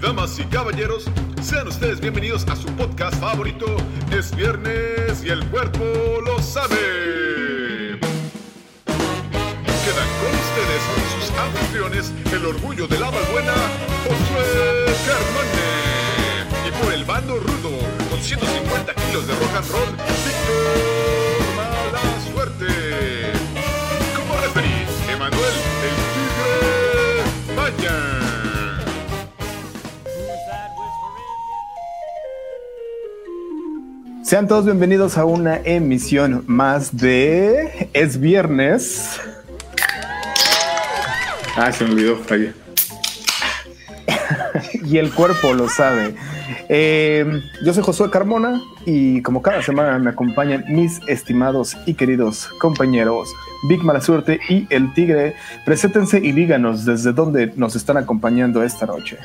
Damas y caballeros, sean ustedes bienvenidos a su podcast favorito. Es viernes y el cuerpo lo sabe. Quedan con ustedes sus anfitriones, el orgullo de la buena, Josué Carmone. Y por el bando rudo, con 150 kilos de rock and roll, Víctor Sean todos bienvenidos a una emisión más de Es Viernes. Ah, se me olvidó, falla. y el cuerpo lo sabe. Eh, yo soy Josué Carmona y como cada semana me acompañan mis estimados y queridos compañeros Big Mala Suerte y El Tigre. Preséntense y díganos desde dónde nos están acompañando esta noche.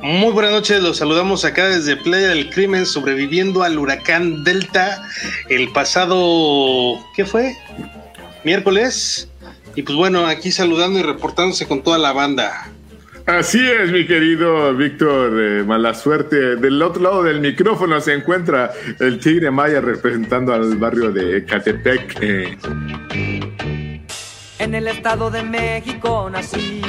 Muy buenas noches, los saludamos acá desde Playa del Crimen, sobreviviendo al huracán Delta el pasado, ¿qué fue? Miércoles. Y pues bueno, aquí saludando y reportándose con toda la banda. Así es, mi querido Víctor, eh, mala suerte. Del otro lado del micrófono se encuentra el Tigre Maya representando al barrio de Ecatepec. eh. En el estado de México nací.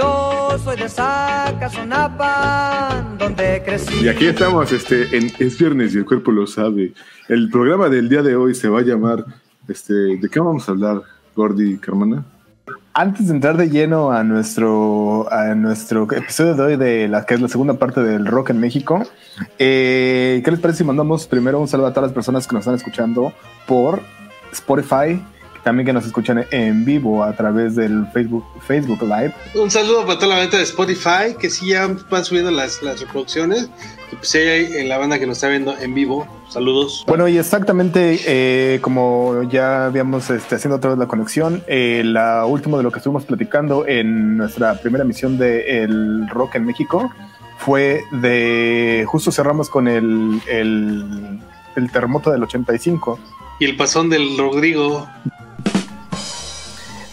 Yo soy de Zacazonapa, donde crecí. Y aquí estamos, este, en Es Viernes y el cuerpo lo sabe. El programa del día de hoy se va a llamar, este, ¿de qué vamos a hablar, Gordy Carmona? Antes de entrar de lleno a nuestro, a nuestro episodio de hoy de la que es la segunda parte del rock en México, eh, ¿qué les parece si mandamos primero un saludo a todas las personas que nos están escuchando por Spotify, también que nos escuchan en vivo a través del Facebook, Facebook Live? Un saludo para toda la venta de Spotify, que sí ya van subiendo las, las reproducciones. Y pues en la banda que nos está viendo en vivo. Saludos. Bueno, y exactamente eh, como ya habíamos este, haciendo otra vez la conexión, eh, la última de lo que estuvimos platicando en nuestra primera emisión de El Rock en México fue de justo cerramos con el, el, el terremoto del 85. Y el pasón del Rodrigo.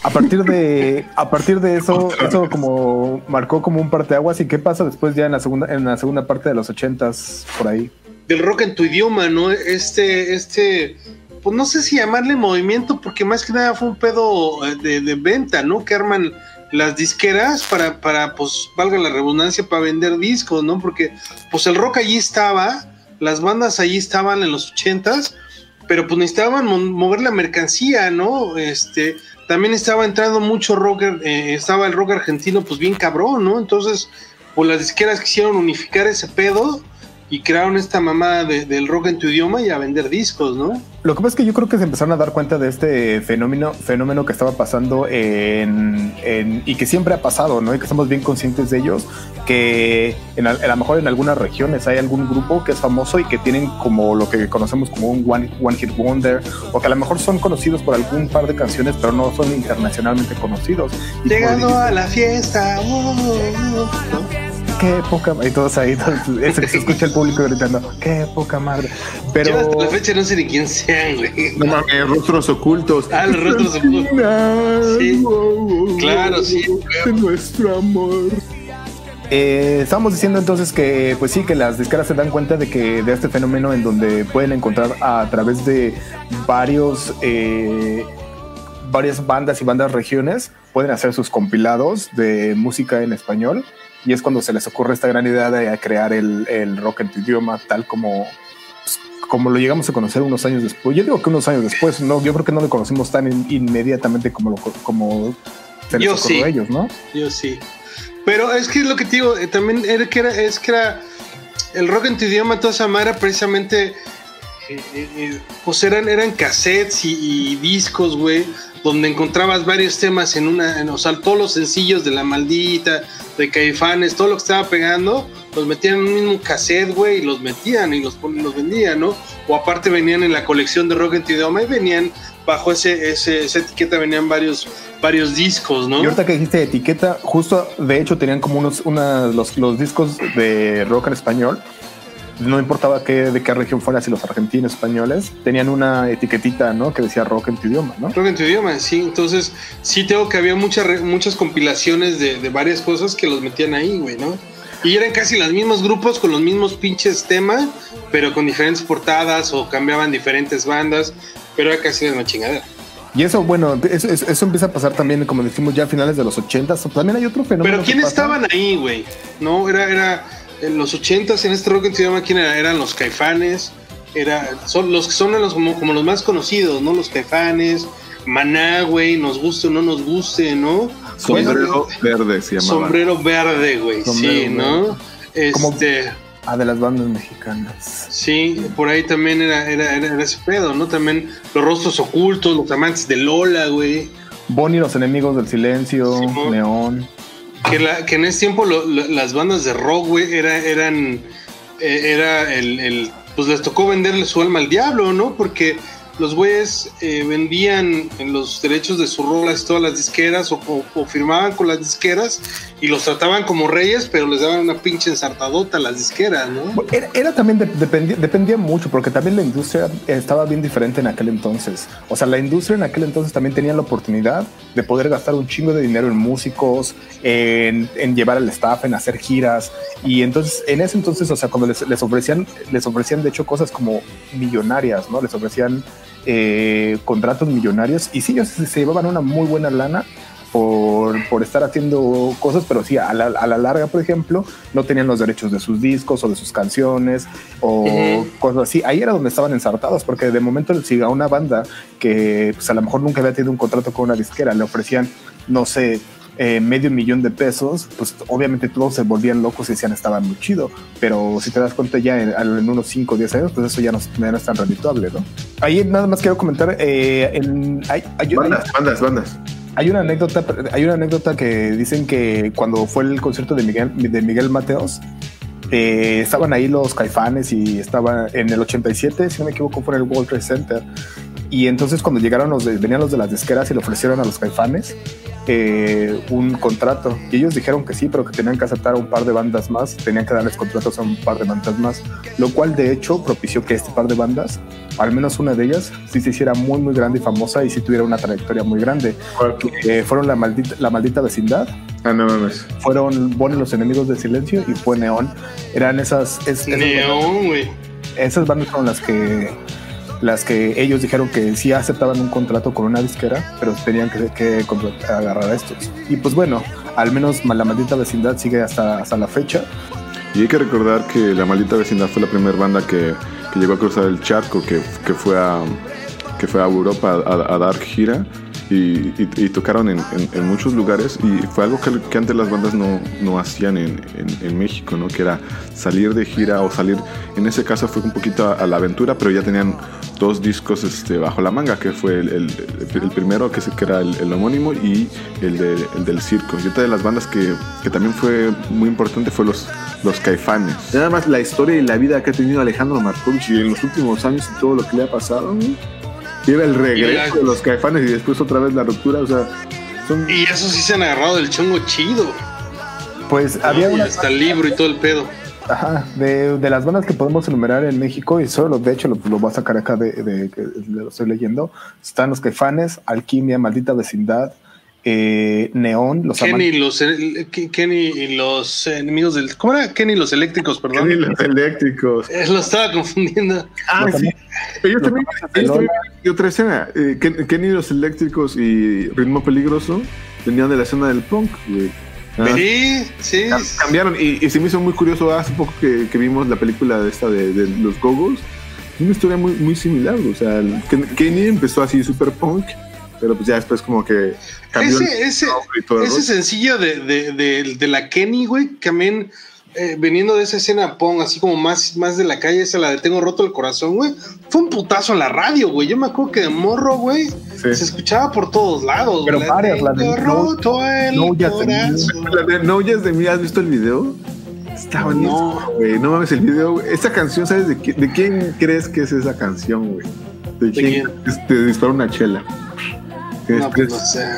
A partir de, a partir de eso, eso como marcó como un parteaguas. ¿Y qué pasa después ya en la segunda, en la segunda parte de los ochentas por ahí? Del rock en tu idioma, ¿no? Este, este, pues no sé si llamarle movimiento, porque más que nada fue un pedo eh, de, de venta, ¿no? Que arman las disqueras para, para, pues, valga la redundancia, para vender discos, ¿no? Porque, pues, el rock allí estaba, las bandas allí estaban en los ochentas, pero pues necesitaban mo- mover la mercancía, ¿no? Este, también estaba entrando mucho rock, eh, estaba el rock argentino, pues bien cabrón, ¿no? Entonces, pues las disqueras quisieron unificar ese pedo y crearon esta mamá de- del rock en tu idioma y a vender discos, ¿no? Lo que pasa es que yo creo que se empezaron a dar cuenta de este fenómeno, fenómeno que estaba pasando en, en- y que siempre ha pasado, ¿no? Y que estamos bien conscientes de ellos, que en, a, lo mejor en algunas regiones hay algún grupo que es famoso y que tienen como lo que conocemos como un one, one hit wonder, o que a lo mejor son conocidos por algún par de canciones, pero no son internacionalmente conocidos. Y Llegando a la fiesta, oh, oh, ¿no? Qué poca y todos ahí, todos- que se escucha el público gritando, qué poca madre. Pero Yo hasta la fecha no sé ni quién sean, güey. No mames, rostros ocultos. Ah, los rostros ocultos. Sí. Claro, sí. De nuestro amor. Eh, estábamos diciendo entonces que, pues sí, que las disqueras se dan cuenta de que de este fenómeno en donde pueden encontrar a través de varios, eh, varias bandas y bandas regiones, pueden hacer sus compilados de música en español. Y es cuando se les ocurre esta gran idea de crear el, el rock en tu idioma, tal como, pues, como lo llegamos a conocer unos años después. Yo digo que unos años después, no, yo creo que no lo conocimos tan in- inmediatamente como, lo, como se les Yo ocurrió sí. a ellos, ¿no? Yo sí. Pero es que es lo que te digo, eh, también era que era, es que era el rock en tu idioma, toda esa madre precisamente, eh, eh, eh, pues eran, eran cassettes y, y discos, güey, donde encontrabas varios temas en una, en, o sea, todos los sencillos de La Maldita, de Caifanes, todo lo que estaba pegando, los metían en un mismo cassette, güey, y los metían y los, los vendían, ¿no? O aparte venían en la colección de rock en idioma y venían bajo ese, ese, esa etiqueta venían varios, varios discos, ¿no? Y ahorita que dijiste etiqueta, justo de hecho tenían como unos una, los, los discos de rock en español. No importaba qué, de qué región fuera, si los argentinos, españoles, tenían una etiquetita, ¿no? Que decía rock en tu idioma, ¿no? Rock en tu idioma, sí. Entonces, sí tengo que había muchas muchas compilaciones de, de varias cosas que los metían ahí, güey, ¿no? Y eran casi los mismos grupos con los mismos pinches temas, pero con diferentes portadas o cambiaban diferentes bandas, pero era casi la misma chingadera. Y eso, bueno, eso, eso- empieza a pasar también, como decimos, ya a finales de los 80. También hay otro fenómeno. Pero que ¿quiénes pasa. estaban ahí, güey? No, era, era en los ochentas en este rock en tu idioma, ¿quién era? Eran los caifanes, era, son los que son los, como, como los más conocidos, ¿no? Los caifanes, Maná, güey, nos guste o no nos guste, ¿no? Sombrero verde se llamaba. Sombrero verde, güey, sí, ¿no? Este, Ah, de las bandas mexicanas. sí, por ahí también era, era, era, ese pedo, ¿no? También los rostros ocultos, los amantes de Lola, güey. Bonnie, los enemigos del silencio, Simón. Neón. Que, en ese tiempo las bandas de rock, güey, era, eran. eh, era el, Pues les tocó venderle su alma al diablo, ¿no? Porque los güeyes eh, vendían en los derechos de sus rolas todas las disqueras o- o firmaban con las disqueras y los trataban como reyes, pero les daban una pinche ensartadota a las disqueras, ¿no? Era, también, de- dependía, mucho, porque también la industria estaba bien diferente en aquel entonces. O sea, la industria en aquel entonces también tenía la oportunidad de poder gastar un chingo de dinero en músicos, en, llevar al staff, en hacer giras. Y entonces, en ese entonces, o sea, cuando les, les ofrecían, les ofrecían de hecho cosas como millonarias, ¿no? Les ofrecían eh, contratos millonarios y sí, ellos se llevaban una muy buena lana por, por estar haciendo cosas, pero sí, a la, a la larga, por ejemplo, no tenían los derechos de sus discos o de sus canciones o cosas así. Ahí era donde estaban ensartados, porque de momento, si a una banda que pues, a lo mejor nunca había tenido un contrato con una disquera, le ofrecían, no sé, eh, medio millón de pesos, pues obviamente todos se volvían locos y decían estaba muy chido. Pero si te das cuenta ya en, en unos 5 o 10 años, pues eso ya no, ya no es tan redituable, ¿no? Ahí nada más quiero comentar, eh, en- hay, hay- hay- Bandas, bandas, bandas. Hay una anécdota, hay una anécdota que dicen que cuando fue el concierto de Miguel, de Miguel Mateos, eh, estaban ahí los caifanes y estaba en el 87, si no me equivoco, fue en el World Trade Center. Y entonces cuando llegaron los venían los de las disqueras y le ofrecieron a los caifanes eh, un contrato. Y ellos dijeron que sí, pero que tenían que aceptar a un par de bandas más, tenían que darles contratos a un par de bandas más, lo cual de hecho propició que este par de bandas, al menos una de ellas, sí se hiciera muy muy grande y famosa y sí tuviera una trayectoria muy grande. Eh, fueron la maldita, la maldita vecindad, Ah, no mames. fueron Bonnie los enemigos del silencio y fue Neón. Eran esas, es- esas, bandas, Neón, güey. esas bandas con las que las que ellos dijeron que sí aceptaban un contrato con una disquera, pero tenían que, que agarrar a estos. Y pues bueno, al menos la maldita vecindad sigue hasta, hasta la fecha. Y hay que recordar que La Maldita Vecindad fue la primera banda que, que llegó a cruzar el charco, que, que, fue, a, que fue a Europa a dar gira y, y- y tocaron en, en- en muchos lugares y fue algo que, que antes las bandas no, no hacían en, en- México, ¿no? que era salir de gira o salir, en ese caso fue un poquito a, a la aventura, pero ya tenían dos discos este, bajo la manga, que fue el, el- el primero que, se- que era el, el homónimo y el, de- el del circo. Y otra de las bandas que, que también fue muy importante fue los, los Caifanes. Nada más la historia y la vida que ha tenido Alejandro Markovich y en los últimos años y todo lo que le ha pasado. ¿no? Lleva el regreso de los Caifanes y después otra vez la ruptura. O sea, son... Y eso sí se han agarrado del chongo chido. Pues había y una, hasta el libro y todo el pedo. Ajá, de, de las bandas que podemos enumerar en México, y solo de hecho lo, lo voy a sacar acá de, de que lo estoy leyendo, están los Caifanes, Alquimia, Maldita Vecindad, eh, Neón, los Kenny, los, eh, Ke- Kenny y los enemigos del. ¿Cómo era? Kenny y los eléctricos, perdón. Y los eléctricos. Eh, Lo estaba confundiendo. Ah, Los sí. Ellos también, ellos también y otra escena. Eh, Ken- Kenny los eléctricos y Ritmo Peligroso venían de la escena del punk. güey. Ah, Sí, sí. cam- Cambiaron y, y se me hizo muy curioso hace poco que, que vimos la película de esta de, de los Gogos. Una historia muy, muy similar. O sea, Kenny empezó así super punk, pero pues ya después como que cambió Ese, el ese, nombre y todo el ese rollo. sencillo de, de, de, de la Kenny, güey, también eh, veniendo de esa escena pong, así como más, más de la calle, esa la de Tengo roto el corazón, güey, fue un putazo en la radio, güey. Yo me acuerdo que de morro, güey, Sí. se escuchaba por todos lados. Pero güey, varias, la de Tengo No- roto el No Ya Te corazón. La de No de mí, ¿has visto el video? Está buenísimo, No. güey. No mames el video. güey. Esta canción, ¿sabes de, qui- de quién crees que es esa canción, güey? ¿De quién? quién? Es- Te dispara una chela. ¿Crees No, que pues no es- sé.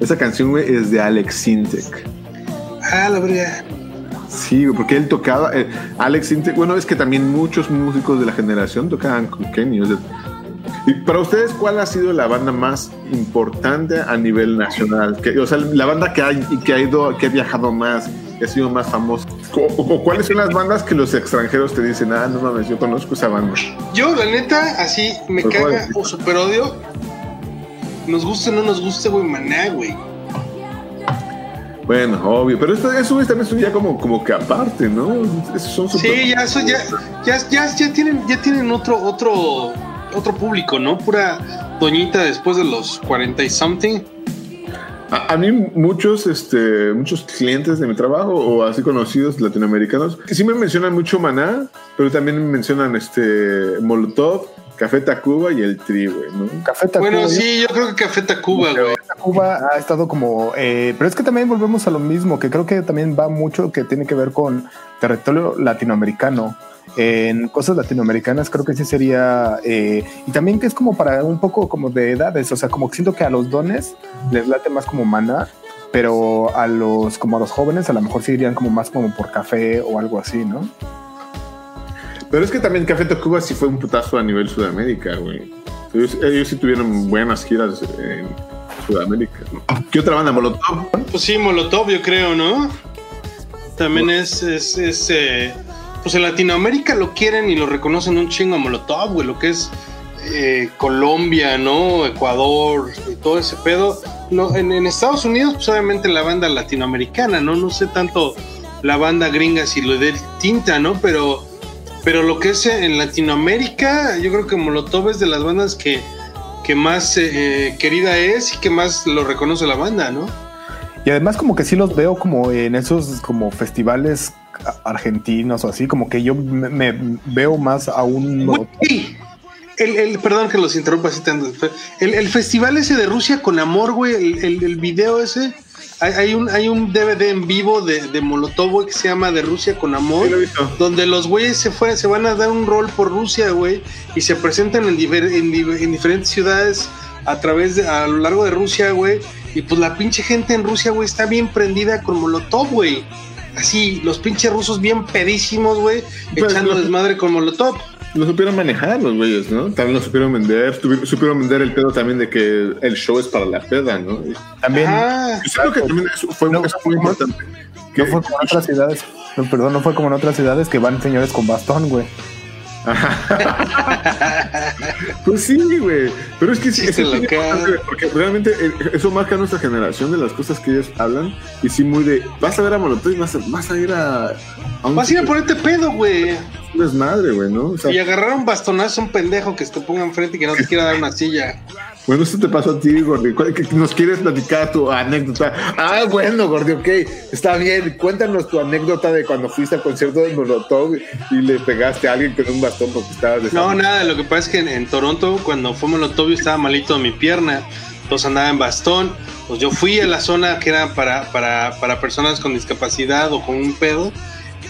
Esa canción, güey, es de Alex Sintek. Ah, la verga. Sí, porque él tocaba, eh, Alex Intec, bueno, es que también muchos músicos de la generación tocaban con Kenny. o sea, y para ustedes, ¿cuál ha sido la banda más importante a nivel nacional? Que, o sea, la banda que ha, que ha ido, que ha viajado más, que ha sido más famosa. O, o cuáles son las bandas que los extranjeros te dicen, ah, no mames, yo conozco esa banda? Yo, la neta, así me Pues, caga o super odio. Nos guste o no nos guste, güey, maná, güey. Bueno, obvio, pero esto, eso es también son ya como, como que aparte, ¿no? Son Sí, ya, eso ya, ya, ya, ya tienen, ya tienen otro, otro, otro público, ¿no? Pura doñita después de los 40 y something. A, a mí muchos, este, muchos clientes de mi trabajo o así conocidos latinoamericanos que sí me mencionan mucho Maná, pero también me mencionan este Molotov, Café Tacuba y el Tri, güey, ¿no? Café Tacuba. Bueno, sí, yo creo que Café Tacuba, güey. Cuba ha estado como, eh, pero es que también volvemos a lo mismo, que creo que también va mucho que tiene que ver con territorio latinoamericano. En cosas latinoamericanas creo que sí sería, eh, y también que es como para un poco como de edades, o sea, como que siento que a los dones les late más como mana, pero a los como a los jóvenes a lo mejor sí irían como más como por café o algo así, ¿no? Pero es que también Café Tacuba sí fue un putazo a nivel Sudamérica, güey. Ellos, ellos sí tuvieron buenas giras en Sudamérica. ¿no? ¿Qué otra banda? Molotov. Pues sí, Molotov, yo creo, ¿no? También es, es, es, eh, pues en Latinoamérica lo quieren y lo reconocen un chingo a Molotov, güey, lo que es eh, Colombia, ¿no? Ecuador y todo ese pedo. No, en, en Estados Unidos, pues obviamente la banda latinoamericana, ¿no? No sé tanto la banda gringa si lo de tinta, ¿no? Pero, pero lo que es en Latinoamérica, yo creo que Molotov es de las bandas que, que más eh, eh, querida es y que más lo reconoce la banda, ¿no? Y además como que sí los veo como en esos como festivales argentinos o así, como que yo me, me veo más a un... Güey, el, el- perdón que los interrumpa así tanto. El, el festival ese de Rusia con amor, güey, el- el video ese. Hay, hay un, hay un DVD en vivo de, de Molotov, que se llama De Rusia con amor. Sí, lo he visto. Donde los güeyes se, fueron, se van a dar un rol por Rusia, güey, y se presentan en, difer- en en diferentes ciudades a través de, a lo largo de Rusia, güey. Y pues la pinche gente en Rusia, güey, está bien prendida con Molotov, güey. Así, los pinches rusos bien pedísimos, güey, Pues, echando desmadre con Molotov. Lo supieron manejar los güeyes, ¿no? También lo supieron vender. Supieron vender el pedo también de que el show es para la peda, ¿no? También... Ah, yo creo que también eso fue, No, eso fue no, importante. No fue como en otras ciudades. No, perdón, no fue como en otras ciudades que van señores con bastón, güey. Pues sí, güey. Pero es que sí, se es porque realmente eh, eso marca nuestra generación de las cosas que ellos hablan. Y sí, muy de. Vas a ver a Molotov y vas a, vas a ir a. a un, vas a ir a ponerte pedo, güey. un desmadre, güey, ¿no? O sea, Y agarrar un bastonazo a un pendejo que te ponga enfrente y que no te quiera dar una silla. Bueno, esto te pasó a ti, Gordi. ¿Cuál- que ¿Nos quieres platicar tu anécdota? Ah, bueno, Gordi, ok. Está bien. Cuéntanos tu anécdota de cuando fuiste al concierto de Molotov y le pegaste a alguien con un bastón porque estabas de No, nada, lo que pasa es que en, en Toronto, cuando fue Molotov, yo estaba malito de mi pierna, entonces andaba en bastón. Pues yo fui a la zona que era para, para, para personas con discapacidad o con un pedo,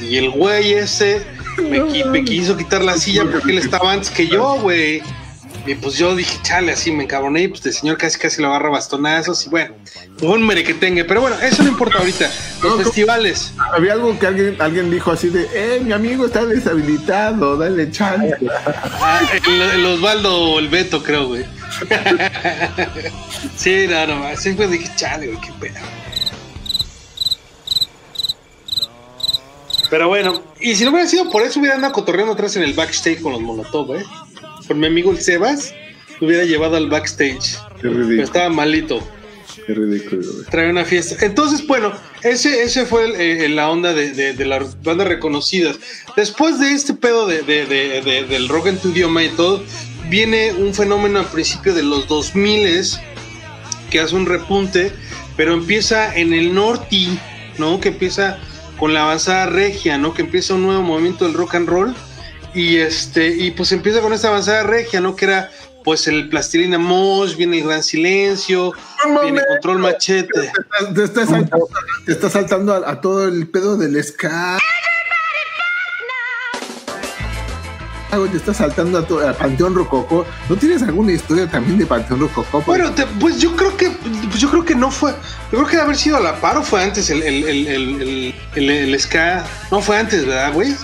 y el güey ese me, qui- me quiso quitar la silla porque él estaba antes que yo, güey. Y pues yo dije, chale, así me encabroné, y pues el señor casi casi lo agarra bastonazos, y bueno, fue un merequetengue. Pero bueno, eso no importa ahorita. Los festivales. Había algo que alguien, alguien dijo así de, eh, mi amigo está deshabilitado, dale chance. Ah, el, el Osvaldo o el Beto, creo, güey. sí, no, no, así pues dije, chale, güey, qué pedo. Pero bueno, y si no hubiera sido por eso, hubiera andado cotorreando atrás en el backstage con los Molotov, ¿eh? Con mi amigo el Sebas, me hubiera llevado al backstage. Qué Pero ridículo, estaba malito, qué ridículo, güey. traía una fiesta. Entonces, bueno, ese, ese fue el, eh, la onda de, de- de las bandas reconocidas. Después de este pedo de, de- de- de- del rock en tu idioma y todo, viene un fenómeno al principio de los 2000 que hace un repunte, pero empieza en el norte, ¿no? Que empieza con la avanzada regia, ¿no? Que empieza un nuevo movimiento del rock and roll y este y pues empieza con esta avanzada regia, ¿no? Que era pues el plastilina mosh, viene el gran silencio, viene control machete. Te estás, te estás saltando, te estás saltando a, a todo el pedo del ska. te estás saltando a, tu- a Panteón Rococó. ¿No tienes alguna historia también de Panteón Rococó? Bueno, te- pues yo creo que pues yo creo que no fue. Yo creo que de haber sido a la par o fue antes el, el, el- el ska. No fue antes, ¿verdad, güey?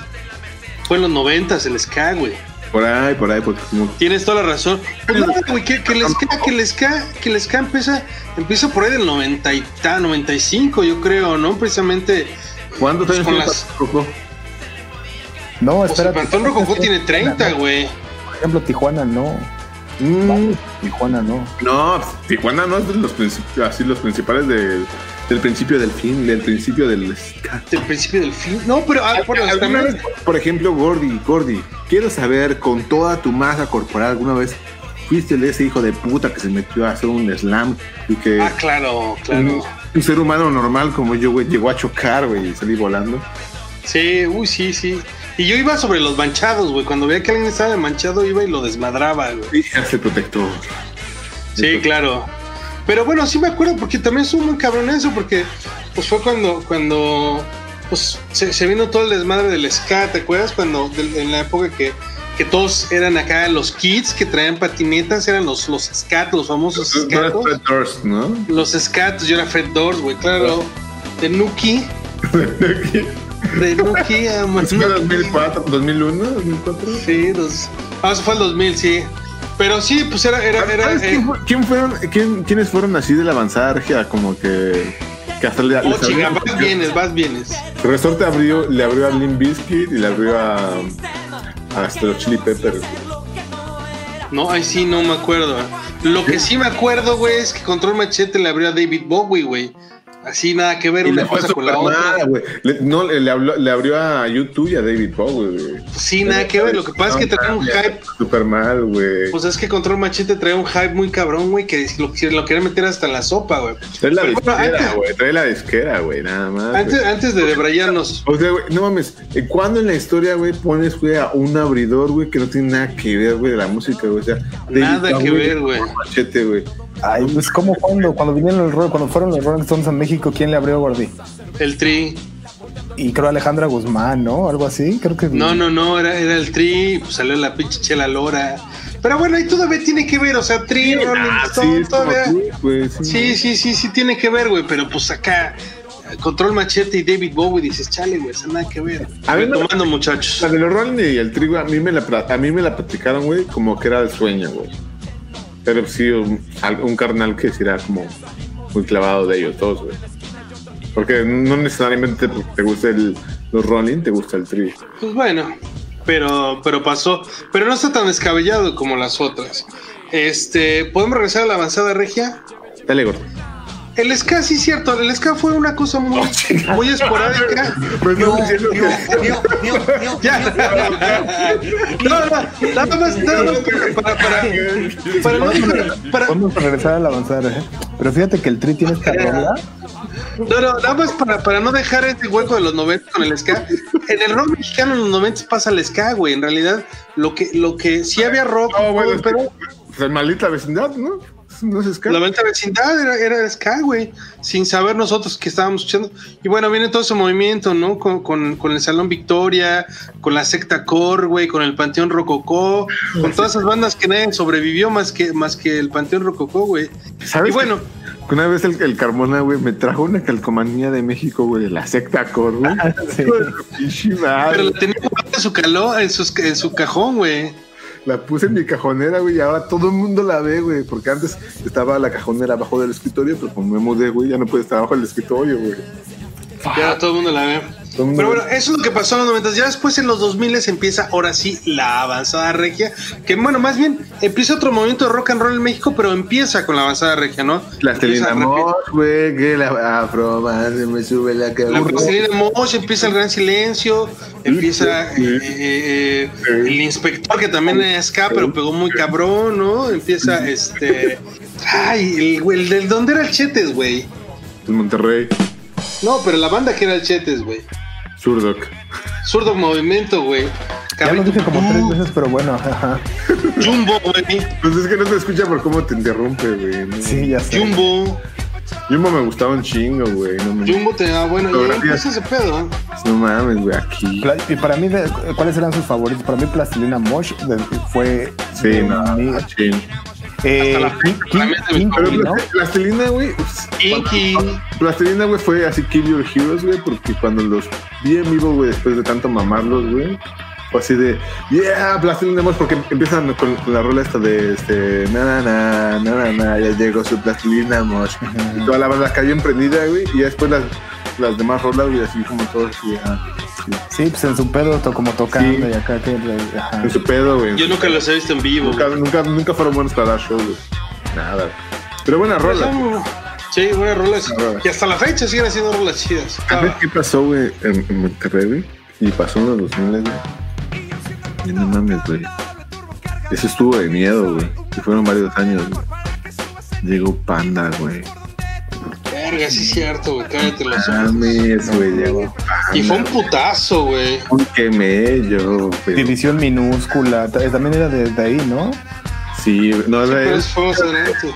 Fue en los noventas el ska, güey. por ahí, por ahí, porque como Tienes toda la razón. Pues nada, güey, que, que el ska, que el ska, que el ska empieza, empieza por ahí del 90 y ta- 95, yo creo, ¿no? Precisamente. ¿Cuántos Pues con las-? No, Pues el espera. Pantón Rococó tiene 30, güey. Por ejemplo, Tijuana no. Mm, Tijuana no. no, Tijuana no es de los principios, así los principales del, del principio del fin, del principio del. Del principio del fin. No, pero ah, por las ¿Alguna también- vez, por ejemplo, Gordy, Gordy, quiero saber con toda tu masa corporal, ¿alguna vez fuiste de ese hijo de puta que se metió a hacer un slam y que Ah, claro, claro. un, un ser humano normal como yo, güey, llegó a chocar, güey, y salí volando? Sí, uy, sí, sí. Y yo iba sobre los manchados, güey. Cuando veía que alguien estaba manchado, iba y lo desmadraba, güey. Y hace protector. Sí, claro. Pero bueno, sí me acuerdo porque también estuvo muy cabrón eso, porque pues fue cuando, cuando pues se, se vino todo el desmadre del ska, ¿te acuerdas? Cuando en la época que, que todos eran acá los kids que traían patinetas, eran los, los scat, los famosos No. Fred Durst. Los skatos, yo era Fred Doors, güey, claro. De Nuki. De Nuki a ¿Fue 2004, 2001, 2004? Sí, dos. Ah, eso fue el 2000, sí. Pero sí, pues era, era, era. ¿Sabes eh, quién fue- quién fueron, quién- quiénes fueron así de la avanzada regia? Como que, que hasta le, oh, abrió- vas vienes, vas vienes. Resorte abrió, le abrió a Limp Bizkit y le abrió a, a este, los Chili Peppers. No, ay, sí, no me acuerdo. Lo que sí me acuerdo, güey, es que Control Machete le abrió a David Bowie, güey. Así nada que ver Y una cosa con la otra. mal. Le- No, le, habló- le abrió a YouTube y a David Bowie, güey. Pues sí, nada que ver. Lo que pasa es que trae un hype. Súper mal, güey. Pues es que Control Machete trae un hype muy cabrón, güey, que lo, lo quería meter hasta en la sopa, güey. Trae la Pero disquera, güey. Trae la disquera, güey, nada más. Antes, antes de debrayarnos, O sea, güey, no mames, ¿eh, ¿cuándo en la historia, güey, pones, güey, a un abridor, güey, que no tiene nada que ver, güey, de la música, güey? O sea, Nada David que Bowie ver, güey. Machete, güey. Ay, pues como cuando, cuando vinieron los, Ro- cuando fueron los Rolling Stones a México, ¿quién le abrió Gordy? el tri. Y creo Alejandra Guzmán, ¿no? Algo así, creo que No, no, no, era, era el tri, pues salió la pinche chela lora. Pero bueno, ahí todavía tiene que ver, o sea, tri, Rolling Ah, sí, Stone, es como todavía. tú, sí. Sí, sí, sí, sí tiene que ver, güey, pero pues acá Control Machete y David Bowie dices, chale, güey, eso nada que ver. A mí me- Tomando muchachos. La de los Rolling y el trigo, a mí me la, a mí me la platicaron, güey, como que era el sueño, güey. Pero sí, un, un carnal que sí era como muy clavado de ellos todos, güey. Porque no necesariamente te gusta el, los Rolling, te gusta el trigo. Pues bueno, pero, pero pasó. Pero no está tan descabellado como las otras. Este, ¿podemos regresar a la avanzada regia? Dale, gordo. El ska, sí, cierto. El ska fue una cosa muy, muy esporádica. Pues no, diciendo que- Ya. No, no, nada más, nada más para, para, para, no para- Vamos a regresar a la avanzada, ¿eh? Pero fíjate que el Tri tiene esta rola. no, no, nada más para, para no dejar este hueco de los 90 con el ska. En el rock mexicano en los 90 pasa el ska, güey. En realidad, lo que, lo que sí había rock, No, bueno, es que- pero pues, maldita vecindad, ¿no? No es ska. la venta vecindad era, era ska, güey. Sin saber nosotros que estábamos escuchando. Y bueno, viene todo ese movimiento, ¿no? Con, con, con el Salón Victoria, con la secta Core, güey, con el Panteón Rococó, con todas esas bandas que nadie sobrevivió más que, más que el Panteón Rococó, güey. ¿Sabes Y bueno, que Una vez el, el Carmona, güey, me trajo una calcomanía de México, güey, de la secta Cor, güey. Sí. Pero la tenía en su caló, en, sus- en su cajón, güey. La puse en mi cajonera, güey, y ahora todo el mundo la ve, güey, porque antes estaba la cajonera abajo del escritorio, pero como me mudé, güey, ya no puede estar abajo del escritorio, güey. Ya todo el mundo la ve. Pero bueno, eso es lo que pasó en los 90. Ya después en los 2000 empieza ahora sí la avanzada regia. Que bueno, más bien empieza otro movimiento de rock and roll en México, pero empieza con la avanzada regia, ¿no? La Empieza Telina a Mosh, güey, que la afro, man, se me sube la La cabeza. Plastilina Mosh, empieza el gran silencio, empieza eh, eh, Sí. el inspector que también es acá, pero pegó muy cabrón, ¿no? Empieza este. Ay, el güey, el del dónde era el Chetes, güey. El Monterrey, No, pero la banda que era el Chetes, güey. Surdoc. Zurdo Movimiento, güey. Ya lo dije como tres veces, pero bueno, ajá. Jumbo, güey. Pues es que no se escucha por cómo te interrumpe, güey. ¿no? Sí, ya sé. Jumbo. Jumbo me gustaba un chingo, güey. No, me- Jumbo te da bueno. Y Fotografías. empieza ese pedo. ¿eh? no mames, güey, aquí. Pla- Y para mí, ¿cuáles eran sus favoritos? Para mí, Plastilina Mosh fue. Sí, no, mi-. Eh, Hasta la Plastilina, güey. Plastilina, güey, fue así Kill Your Heroes, güey, porque cuando los vi en vivo, güey, después de tanto mamarlos, güey, fue así de, yeah, Plastilina Mosh, porque empiezan con, con la rola esta de, este, na, na, na, na, na, ya llegó su Plastilina Mosh. Y toda la banda cayó emprendida, güey, y ya después las, las demás rolas, güey, así como todos así, ah, sí. Sí, pues en su pedo, to- como tocando Sí. y acá que. ajá. en su pedo, güey. Yo nunca los he visto en vivo. Nunca, nunca, nunca fueron buenos para dar show, güey. Nada. Pero buena rola. Sí, buenas rolas. Buenas rolas. Y hasta la fecha siguen haciendo rolas chidas. ¿Sabes qué pasó, güey, en, en Monterrey, güey? Y pasó en los 2000, güey. Y no mames, güey. Eso estuvo de miedo, güey. Y fueron varios años, güey. Llegó Panda, güey. Verga, sí es cierto, güey. Cállate los ojos. Mames, güey. Llegó Y fue un Panda. putazo, güey. Un quemé yo, pero... División minúscula, ta- también era de, de ahí, ¿no? Sí, no, Pero fue más adelante.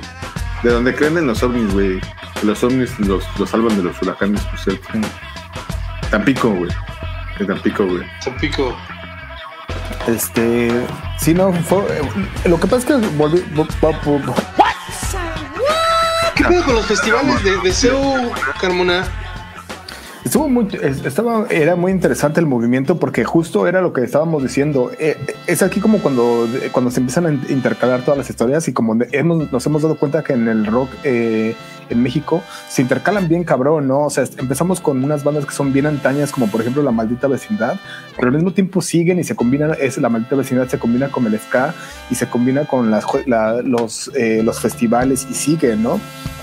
de donde creen en los ovnis, güey. Los ovnis los, los salvan de los huracanes, por cierto. Tampico, güey. De Tampico, güey. Tampico. Este. Sí, no, fue. eh, Lo que pasa es que volví. vo- vo- vo- ¿Qué pedo con los festivales de, de Carmona? Estuvo muy, es- estaba, era muy interesante el movimiento porque justo era lo que estábamos diciendo. Eh, es aquí como cuando, cuando se empiezan a in- intercalar todas las historias y como hemos, nos hemos dado cuenta que en el rock eh, en México se intercalan bien cabrón, ¿no? O sea, empezamos con unas bandas que son bien antañas, como por ejemplo La Maldita Vecindad, pero al mismo tiempo siguen y se combinan, es La Maldita Vecindad se combina con el ska y se combina con los, eh, los festivales y siguen, ¿no?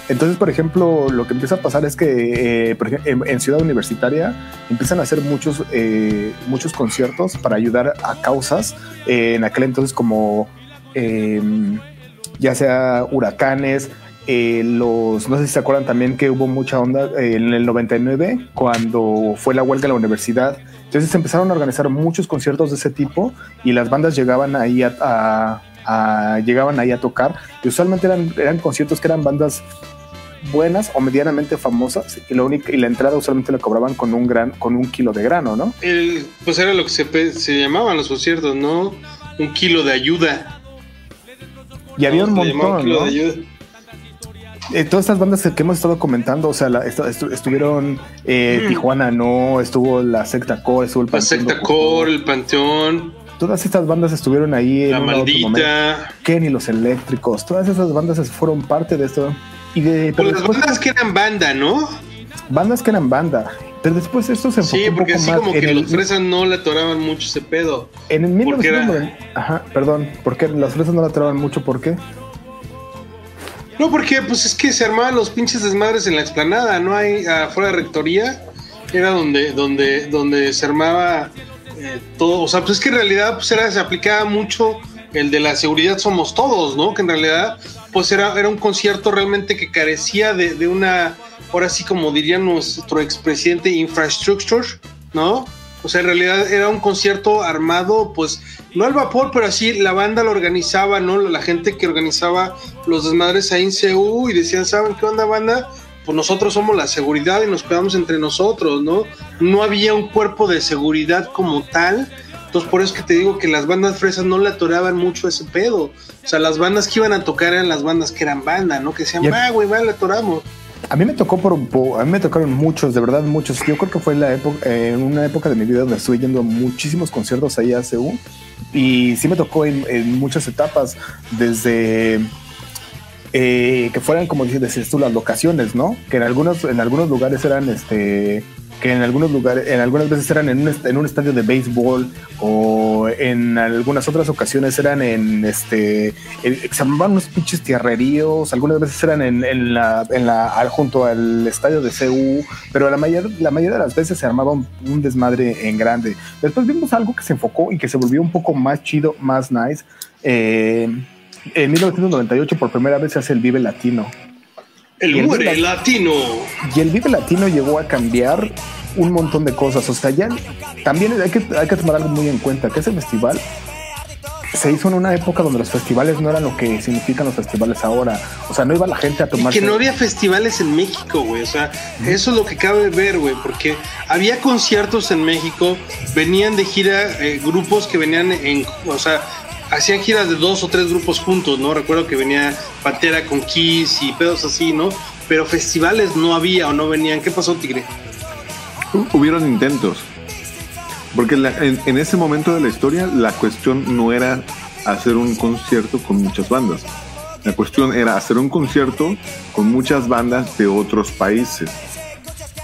Entonces, por ejemplo, lo que empieza a pasar es que, eh, en, Ciudad Universitaria empiezan a hacer muchos, eh, muchos conciertos para ayudar a causas en aquel entonces como eh, ya sea huracanes, eh, los, no sé si se acuerdan también que hubo mucha onda eh, en el 99 cuando fue la huelga de la universidad. Entonces se empezaron a organizar muchos conciertos de ese tipo y las bandas llegaban ahí a, a- a- llegaban ahí a tocar y usualmente eran, eran conciertos que eran bandas buenas o medianamente famosas y la única y la entrada usualmente la cobraban con un gran con un kilo de grano, ¿no? El, pues era lo que se, se llamaban los conciertos, ¿no? Un kilo de ayuda. Y había un montón, ¿no? de ayuda. Eh, todas estas bandas que hemos estado comentando, o sea, la- estu- estu- estuvieron eh, Tijuana, no, estuvo la secta Core, estuvo el La Panteón secta Rococó. Core, el Panteón, Todas estas bandas estuvieron ahí en la momento. maldita. Kenny los Eléctricos, todas esas bandas fueron parte de esto. Y de Pues pero las después, bandas que eran banda, ¿no? bandas que eran banda. Pero después esto se enfocó Sí, un porque poco así más como en que el, los fresas no le atoraban mucho ese pedo. en el porque era- 1990. Ajá, perdón, porque las fresas no la traban mucho, ¿por qué? No, porque pues es que se armaban los pinches desmadres en la explanada, no hay afuera de rectoría, era donde, donde, donde se armaba eh, todo, o sea, pues es que en realidad pues era, se aplicaba mucho el de la seguridad somos todos, ¿no? Que en realidad pues era, era un concierto realmente que carecía de, de una, ahora sí como diría nuestro expresidente, infrastructure, ¿no? O sea, en realidad era un concierto armado, pues, no al vapor, pero así la banda lo organizaba, ¿no? La gente que organizaba los desmadres ahí en CU y decían, ¿saben qué onda, banda? Pues nosotros somos la seguridad y nos cuidamos entre nosotros, ¿no? No había un cuerpo de seguridad como tal. Entonces, por eso que te digo que las bandas fresas no le atoraban mucho ese pedo. O sea, las bandas que iban a tocar eran las bandas que eran banda, ¿no? Que decían, ah, güey, va, le atoramos. A mí me tocó por, por- a mí me tocaron muchos, de verdad muchos. Yo creo que fue la época, eh, una época de mi vida donde estuve yendo a muchísimos conciertos ahí a CU y sí me tocó en, en muchas etapas, desde eh, que fueran como dices tú las locaciones, ¿no? Que en algunos en algunos lugares eran este que en algunos lugares, en algunas veces eran en un, estadio de béisbol o en algunas otras ocasiones eran en este, se armaban unos pinches tierreríos, algunas veces eran en, la, en la, junto al estadio de CU, pero la mayor, la mayoría de las veces se armaba un, un desmadre en grande. Después vimos algo que se enfocó y que se volvió un poco más chido, más nice. Eh, en 1998 por primera vez se hace el Vive Latino. El el muere Vive latino. y el Vive Latino llegó a cambiar un montón de cosas. O sea, ya también hay que, hay que tomar algo muy en cuenta, que ese festival se hizo en una época donde los festivales no eran lo que significan los festivales ahora. O sea, no iba la gente a tomar. que no había festivales en México, güey. O sea, eso es lo que cabe ver, güey. Porque había conciertos en México, venían de gira eh, grupos que venían en. O sea, hacían giras de dos o tres grupos juntos, ¿no? Recuerdo que venía Pantera con Kiss y pedos así, ¿no? Pero festivales no había o no venían. ¿Qué pasó, Tigre? Hubieron intentos. Porque en, ese momento de la historia la cuestión no era hacer un concierto con muchas bandas. La cuestión era hacer un concierto con muchas bandas de otros países.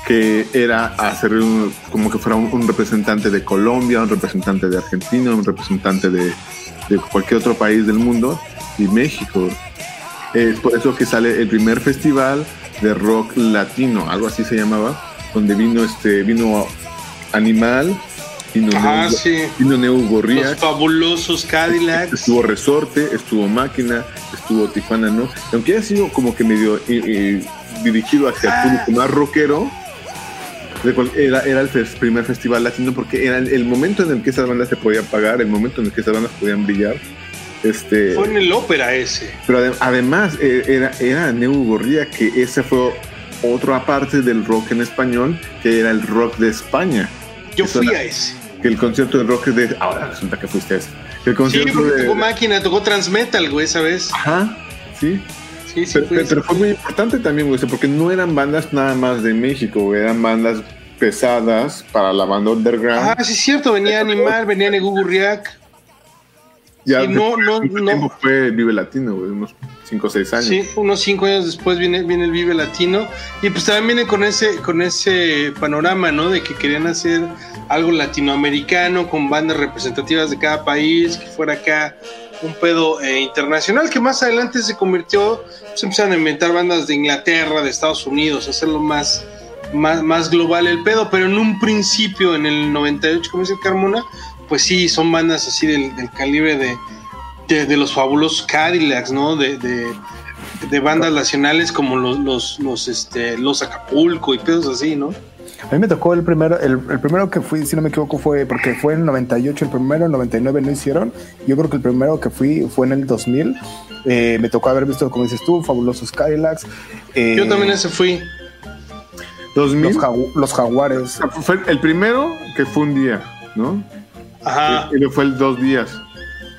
Que era hacer un- como que fuera un representante de Colombia, un representante de Argentina, un representante de, de cualquier otro país del mundo y México. Es por eso que sale el primer festival de rock latino, algo así se llamaba, donde vino este vino Animal, vino Ah, Neu, sí. vino Neu Los fabulosos Cadillacs. estuvo Resorte, estuvo Máquina, estuvo Tijuana, ¿no? Aunque haya sido como que medio eh, eh, dirigido hacia Ah. el público más rockero, era, era el fes- primer festival latino porque era el, momento en el que esas bandas se podían pagar, el momento en el que esas bandas podían brillar. Este, Fue en el ópera ese. pero ade- además eh, era, era Neu Gorría, que ese fue otro aparte del rock en español, que era el rock de España. Yo Eso fui era- a ese. Que el concierto de rock de... Ahora resulta que fuiste a ese. El Sí, concierto porque de... tocó máquina, tocó Transmetal, güey, esa vez. Ajá, sí. Sí, sí, Pero, fue muy importante también, güey, porque no eran bandas nada más de México, güey, eran bandas pesadas para la banda underground. Ah, sí, es cierto, venía Animal, venía Negugurriak. ya sí, no, no, no. fue Vive Latino, güey, unos 5 o 6 años. Sí, unos cinco años después viene, viene el Vive Latino. Y pues también viene con ese, con ese panorama, ¿no? De que querían hacer algo latinoamericano con bandas representativas de cada país, que fuera acá un pedo eh, internacional, que más adelante se convirtió, se empezaron a inventar bandas de Inglaterra, de Estados Unidos, hacerlo más, más, más global el pedo, pero en un principio, en el 98, como dice Carmona, pues sí, son bandas así del, del calibre de, de, de los fabulosos Cadillacs, ¿no? De, de, de bandas nacionales como los, los, los, este, los Acapulco y pedos así, ¿no? A mí me tocó el primero, el, el primero que fui, si no me equivoco, fue porque fue en el 98 el primero, en el 99 no hicieron. Yo creo que el primero que fui fue en el 2000. Eh, me tocó haber visto, como dices tú, fabulosos Cadillacs. eh, Yo también ese fui. 2000 los, jagu- los jaguares. fue el primero que fue un día, ¿no? Ajá. Y luego fue el dos días.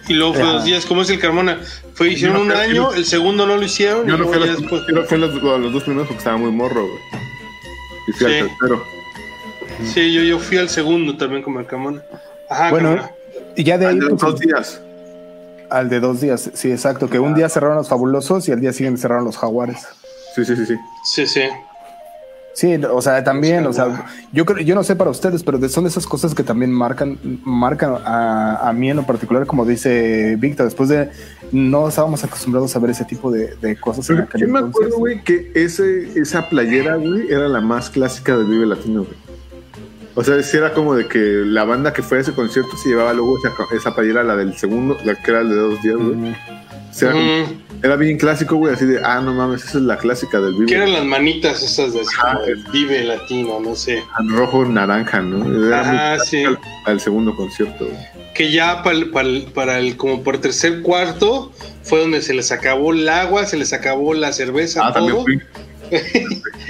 Y luego fue Ajá. dos días, como es el Carmona. Fue, hicieron un año, el segundo no lo hicieron. Yo y no fui a los, después- yo no fui a los, a los dos primeros porque estaba muy morro, güey. Y fui Sí. al tercero. Sí, yo, yo fui al segundo también como el Carmona. Ajá, Bueno, y ya de ahí Al de pues, dos días. al de dos días, sí, exacto, que un día cerraron los fabulosos y al día siguiente cerraron los jaguares. Sí, sí, sí, sí. Sí, sí. Sí, o sea, también, o sea, yo creo, yo no sé para ustedes, pero de- son de esas cosas que también marcan, marcan a, a mí en lo particular, como dice Víctor, después de no estábamos acostumbrados a ver ese tipo de, de cosas en Pero aquel yo me acuerdo, güey, que ese, esa playera, güey, era la más clásica del Vive Latino, güey. O sea, sí era como de que la banda que fue a ese concierto se llevaba luego esa, esa playera, la del segundo, la que era de dos días, güey. Mm. Era, bien clásico, güey, así de, ah, no mames, esa es la clásica del Que Vive. eran las manitas esas de así Ajá. como de Vive Latino, no sé. Rojo, naranja, ¿no? Era clásica sí. al, al segundo concierto, güey. que ya para el, para el- para el- como por tercer cuarto fue donde se les acabó el agua, se les acabó la cerveza, Ah, también todo. fui.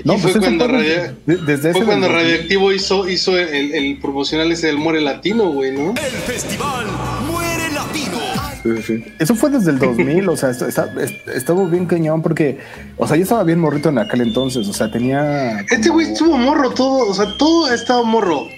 No, y pues fue eso cuando, fue Radio- desde cuando Radioactivo hizo, hizo el, el promocional ese del More Latino, güey, ¿no? El festival. Sí, sí, sí. Eso fue desde el 2000, o sea, estuvo bien cañón porque, o sea, yo estaba bien morrito en aquel entonces, o sea, tenía... Este güey estuvo morro todo, o sea, todo ha estado morro.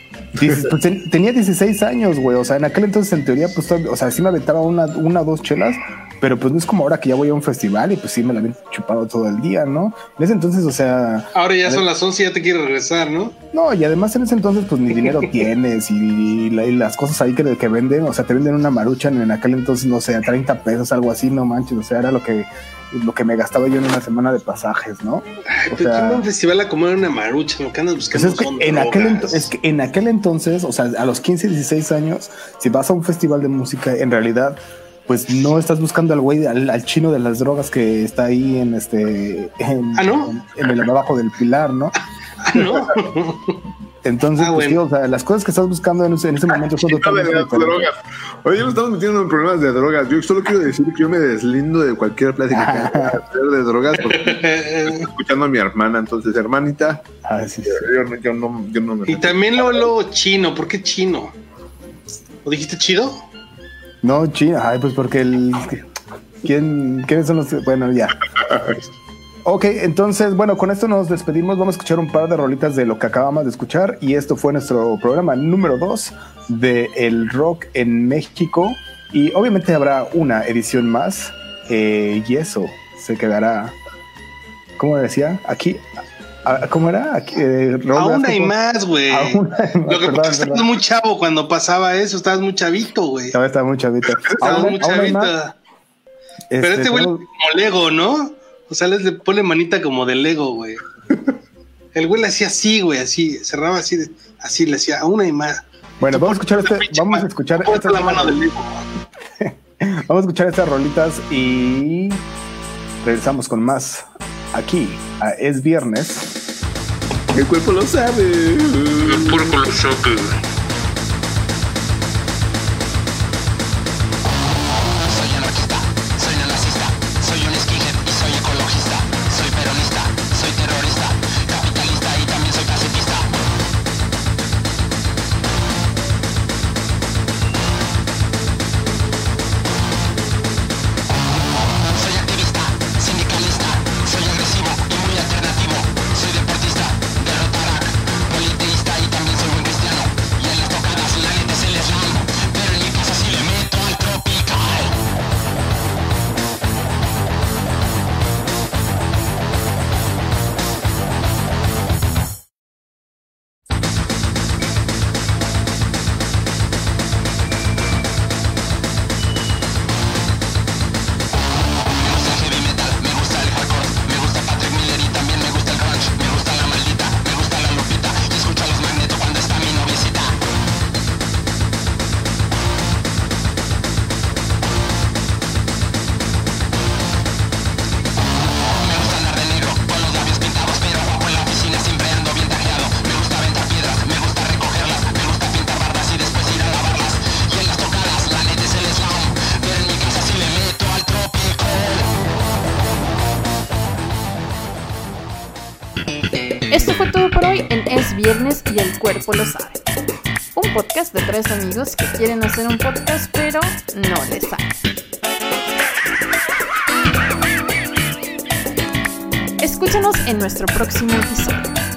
Dices, pues, ten- tenía 16 años, güey. O sea, en aquel entonces, en teoría, pues, o sea, sí me aventaba una, una o dos chelas, pero pues no es como ahora que ya voy a un festival y pues sí me la habían chupado todo el día, ¿no? En ese entonces, o sea, Ahora ya son las 11 y ya te quieres regresar, ¿no? no, y además en ese entonces, pues ni dinero tienes y, y la- y las cosas ahí que, que venden, o sea, te venden una maruchan en aquel entonces, no sé, a 30 pesos, algo así, no manches, o sea, era lo que, lo que me gastaba yo en una semana de pasajes, ¿no? Ay, O pero sea- ¿quién va a un festival a comer una marucha? Lo que andas Pues buscando es que, son en aquel es que en aquel entonces, o sea, a los 15, 16 años, si vas a un festival de música, en realidad, pues no estás buscando al güey, al, al chino de las drogas que está ahí en este, en, Ah, ¿no? en, el abajo del pilar, ¿no? Ah, ¿no? Entonces, Ah, pues, bueno. o sea, las cosas que estás buscando en ese, en ese momento son No, de totalmente las diferentes. drogas. Oye, ya nos estamos metiendo en problemas de drogas. Yo solo quiero decir que yo me deslindo de cualquier plática que hacer de drogas porque estoy escuchando a mi hermana. Entonces, hermanita, Ah, sí, sí. yo, no- yo no, yo no me Y también lo, lo chino, ¿por qué chino? ¿O dijiste chido? No, China, ay, pues porque el. ¿Quién, ¿Quiénes son los.? Bueno, ya. Ok, entonces, bueno, con esto nos despedimos. Vamos a escuchar un par de rolitas de lo que acabamos de escuchar. Y esto fue nuestro programa número 2 de El Rock en México. Y obviamente habrá una edición más. eh, y eso se quedará. ¿Cómo decía? Aquí. A- ¿Cómo era? Eh, Aún hay más, güey. Lo que pasa es que estabas muy chavo cuando pasaba eso, estabas muy chavito, güey. Todavía está muy chavito. Estabas muy chavito. Pero este güey tenemos- como Lego, ¿no? O sea, les le pone manita como de Lego, güey. El güey le hacía así, güey, así, cerraba así, así le hacía, aún hay más. Bueno, vamos a escuchar este, vamos a escuchar la mano vamos a escuchar estas rolitas y regresamos con más aquí a Es Viernes. El cuerpo lo sabe. Puro con los choques, cuerpo lo sabe. Un podcast de tres amigos que quieren hacer un podcast pero no les sale. Escúchanos en nuestro próximo episodio.